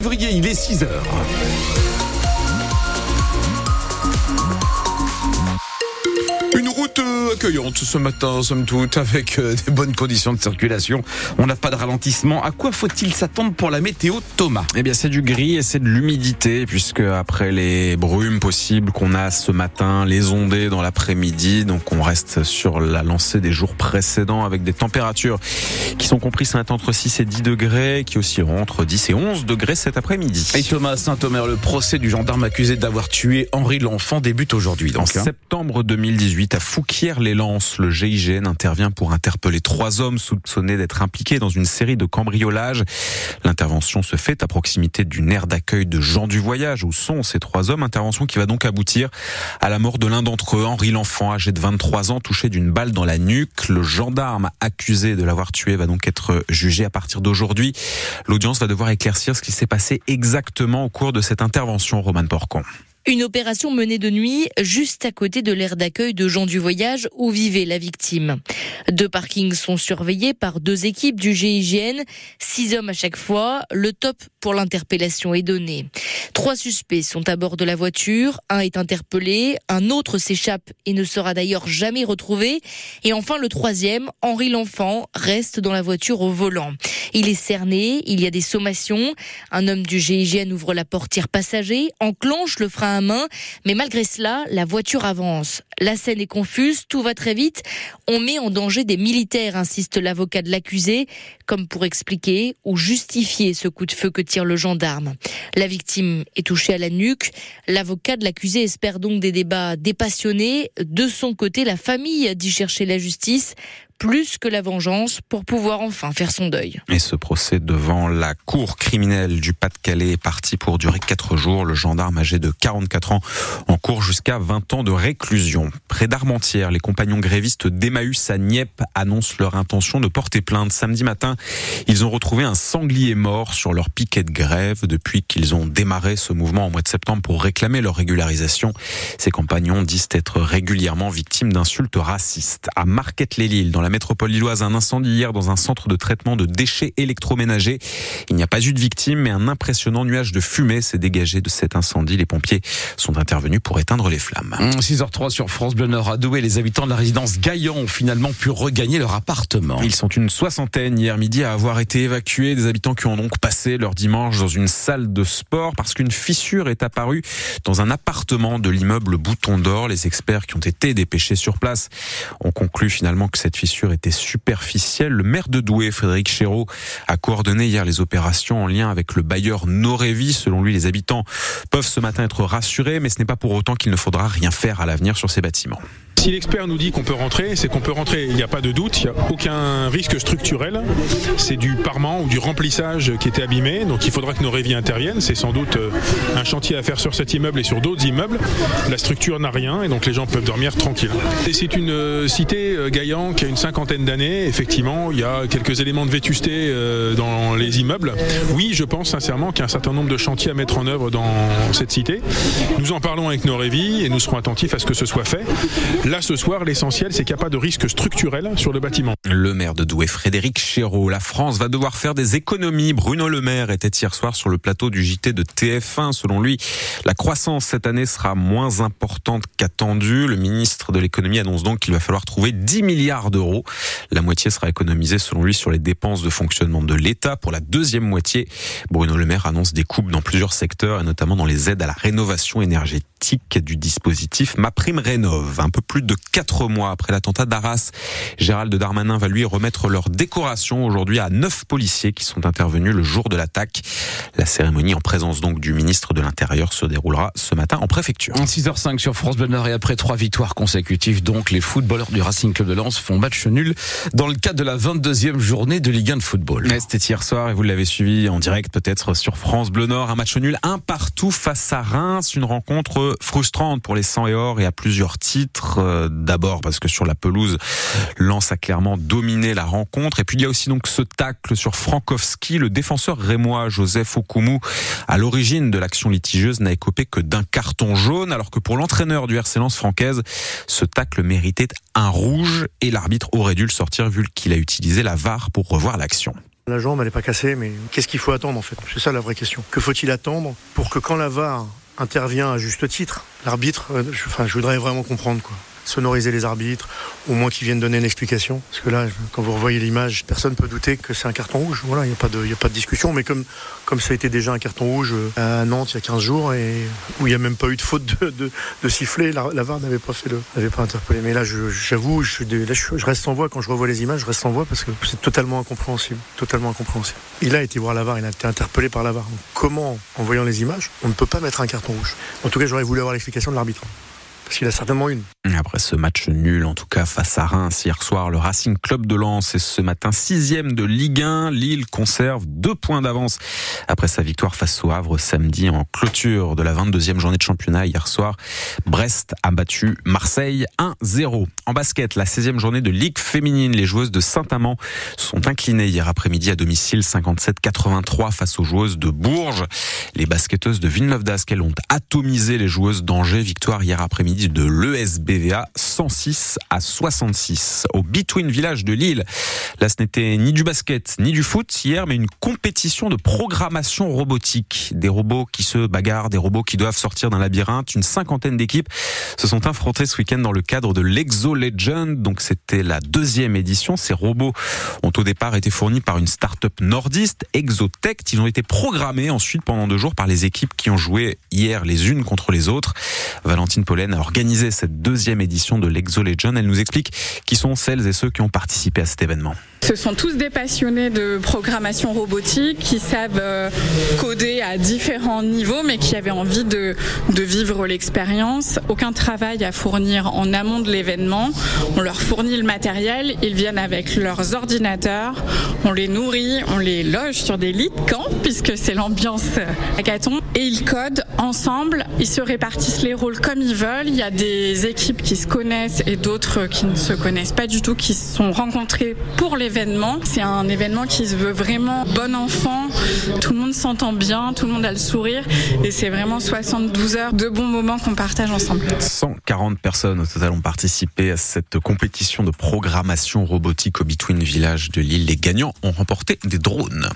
février, il est 6 heures. Euh, accueillante ce matin, somme toute, avec euh, des bonnes conditions de circulation. On n'a pas de ralentissement. À quoi faut-il s'attendre pour la météo, Thomas? Eh bien, c'est du gris et c'est de l'humidité, puisque après les brumes possibles qu'on a ce matin, les ondées dans l'après-midi, donc on reste sur la lancée des jours précédents avec des températures qui sont comprises entre 6 et 10 degrés, qui oscilleront entre 10 et 11 degrés cet après-midi. Et Thomas Saint-Omer, le procès du gendarme accusé d'avoir tué Henri L'Enfant débute aujourd'hui. En hein. septembre 2018, à Fouquier-les-Lances, le GIGN intervient pour interpeller trois hommes soupçonnés d'être impliqués dans une série de cambriolages. L'intervention se fait à proximité d'une aire d'accueil de gens du voyage où sont ces trois hommes? Intervention qui va donc aboutir à la mort de l'un d'entre eux, Henri L'Enfant, âgé de 23 ans, touché d'une balle dans la nuque. Le gendarme accusé de l'avoir tué va donc être jugé à partir d'aujourd'hui. L'audience va devoir éclaircir ce qui s'est passé exactement au cours de cette intervention, Roman Porcon. Une opération menée de nuit juste à côté de l'aire d'accueil de gens du voyage où vivait la victime. Deux parkings sont surveillés par deux équipes du GIGN, six hommes à chaque fois. Le top pour l'interpellation est donné. Trois suspects sont à bord de la voiture, un est interpellé, un autre s'échappe et ne sera d'ailleurs jamais retrouvé. Et enfin le troisième, Henri L'Enfant, reste dans la voiture au volant. Il est cerné, il y a des sommations. Un homme du GIGN ouvre la portière passager, enclenche le frein à main, mais malgré cela, la voiture avance. La scène est confuse, tout va très vite. On met en danger des militaires, insiste l'avocat de l'accusé, comme pour expliquer ou justifier ce coup de feu que tire le gendarme. La victime est touchée à la nuque. L'avocat de l'accusé espère donc des débats dépassionnés. De son côté, la famille dit chercher la justice plus que la vengeance pour pouvoir enfin faire son deuil. Et ce procès devant la cour criminelle du Pas-de-Calais est parti pour durer quatre jours. Le gendarme âgé de 44 ans en cours jusqu'à 20 ans de réclusion. Près d'Armentières, les compagnons grévistes d'Emmaüs à Nieppe annoncent leur intention de porter plainte. Samedi matin, ils ont retrouvé un sanglier mort sur leur piquet de grève depuis qu'ils ont démarré ce mouvement en mois de septembre pour réclamer leur régularisation. Ces compagnons disent être régulièrement victimes d'insultes racistes. À Marquette-les-Lilles, dans la métropole lilloise, un incendie hier dans un centre de traitement de déchets électroménagers. Il n'y a pas eu de victimes, mais un impressionnant nuage de fumée s'est dégagé de cet incendie. Les pompiers sont intervenus pour éteindre les flammes. 6h03 sur France Bleu Nord à Douai, les habitants de la résidence Gaillan ont finalement pu regagner leur appartement. Ils sont une soixantaine hier midi à avoir été évacués. Des habitants qui ont donc passé leur dimanche dans une salle de sport parce qu'une fissure est apparue dans un appartement de l'immeuble Bouton d'Or. Les experts qui ont été dépêchés sur place ont conclu finalement que cette fissure était superficielle. Le maire de Douai, Frédéric Chéreau, a coordonné hier les opérations en lien avec le bailleur Norévi. Selon lui, les habitants peuvent ce matin être rassurés, mais ce n'est pas pour autant qu'il ne faudra rien faire à l'avenir sur ces bâtiments. Si l'expert nous dit qu'on peut rentrer, c'est qu'on peut rentrer, il n'y a pas de doute, il n'y a aucun risque structurel. C'est du parement ou du remplissage qui était abîmé, donc il faudra que nos révis interviennent. C'est sans doute euh, un chantier à faire sur cet immeuble et sur d'autres immeubles. La structure n'a rien et donc les gens peuvent dormir tranquilles. C'est une euh, cité euh, Gaillan qui a une cinquantaine d'années. Effectivement, il y a quelques éléments de vétusté euh, dans les immeubles. Oui, je pense sincèrement qu'il y a un certain nombre de chantiers à mettre en œuvre dans cette cité. Nous en parlons avec nos révis et nous serons attentifs à ce que ce soit fait. Là, ce soir, l'essentiel, c'est qu'il n'y a pas de risque structurel sur le bâtiment. Le maire de Douai, Frédéric Chéreau. La France va devoir faire des économies. Bruno Le Maire était hier soir sur le plateau du JT de TF1. Selon lui, la croissance cette année sera moins importante qu'attendue. Le ministre de l'économie annonce donc qu'il va falloir trouver 10 milliards d'euros. La moitié sera économisée, selon lui, sur les dépenses de fonctionnement de l'État. Pour la deuxième moitié, Bruno Le Maire annonce des coupes dans plusieurs secteurs et notamment dans les aides à la rénovation énergétique du dispositif MaPrimeRénov. Un peu plus de quatre mois après l'attentat d'Arras, Gérald Darmanin va lui remettre leur décoration aujourd'hui à neuf policiers qui sont intervenus le jour de l'attaque. La cérémonie en présence donc du ministre de l'Intérieur se déroulera ce matin en préfecture. 6h05 sur France Bleu Nord et après trois victoires consécutives, donc les footballeurs du Racing Club de Lens font match nul dans le cadre de la 22e journée de Ligue 1 de football. Ouais, C'était hier soir et vous l'avez suivi en direct peut-être sur France Bleu Nord. Un match nul, un partout face à Reims. Une rencontre frustrante pour les 100 et or et à plusieurs titres. Euh, D'abord parce que sur la pelouse, Lens a clairement dominé la rencontre. Et puis il y a aussi donc ce tacle sur Frankowski. Le défenseur rémois Joseph Okumu, à l'origine de l'action litigieuse, n'a écopé que d'un carton jaune. Alors que pour l'entraîneur du RC Lens francaise, ce tacle méritait un rouge et l'arbitre aurait dû le sortir vu qu'il a utilisé la VAR pour revoir l'action. La jambe, elle n'est pas cassée, mais qu'est-ce qu'il faut attendre en fait? C'est ça la vraie question. Que faut-il attendre pour que quand la VAR intervient à juste titre, l'arbitre, euh, je voudrais vraiment comprendre quoi sonoriser les arbitres, au moins qu'ils viennent donner une explication. Parce que là, quand vous revoyez l'image, personne ne peut douter que c'est un carton rouge. Voilà, il n'y a, pas de, a pas de discussion. Mais comme, comme ça a été déjà un carton rouge euh, à Nantes il y a 15 jours, et où il n'y a même pas eu de faute de, de, sifflet, la, VAR n'avait pas fait le, n'avait pas interpellé. Mais là, j'avoue, je, je, reste sans voix quand je revois les images, je reste sans voix parce que c'est totalement incompréhensible. Totalement incompréhensible. Il a été voir la VAR, il a été interpellé par la VAR. comment, en voyant les images, on ne peut pas mettre un carton rouge? En tout cas, j'aurais voulu avoir l'explication de l'arbitre. Parce qu'il a certainement une. Après ce match nul, en tout cas face à Reims hier soir, le Racing Club de Lens est ce matin sixième de Ligue 1. Lille conserve deux points d'avance après sa victoire face au Havre samedi en clôture de la 22e journée de championnat hier soir. Brest a battu Marseille 1-0. En basket, la 16e journée de Ligue féminine, les joueuses de Saint-Amand sont inclinées hier après-midi à domicile 57-83 face aux joueuses de Bourges. Les basketteuses de Villeneuve d'Ascq ont atomisé les joueuses d'Angers. Victoire hier après-midi de l'ESBVA 106 à 66 au Between Village de Lille. Là, ce n'était ni du basket ni du foot hier, mais une compétition de programmation robotique. Des robots qui se bagarrent, des robots qui doivent sortir d'un labyrinthe. Une cinquantaine d'équipes se sont affrontées ce week-end dans le cadre de l'Exo Legend. Donc, c'était la deuxième édition. Ces robots ont au départ été fournis par une start-up nordiste, Exotech. Ils ont été programmés ensuite pendant deux jours par les équipes qui ont joué hier les unes contre les autres. Valentine Pollen a organisé cette deuxième édition de l'Exo Legend. Elle nous explique qui sont celles et ceux qui ont participé à cet événement. Ce sont tous des passionnés de programmation robotique qui savent euh, coder à différents niveaux mais qui avaient envie de, de vivre l'expérience. Aucun travail à fournir en amont de l'événement. On leur fournit le matériel, ils viennent avec leurs ordinateurs, on les nourrit, on les loge sur des lits de camp puisque c'est l'ambiance hackathon et ils codent ensemble, ils se répartissent les rôles comme ils veulent. Il y a des équipes qui se connaissent et d'autres qui ne se connaissent pas du tout, qui se sont rencontrées pour les c'est un événement qui se veut vraiment bon enfant. Tout le monde s'entend bien, tout le monde a le sourire et c'est vraiment 72 heures de bons moments qu'on partage ensemble. 140 personnes au total ont participé à cette compétition de programmation robotique au Between Village de Lille. Les gagnants ont remporté des drones.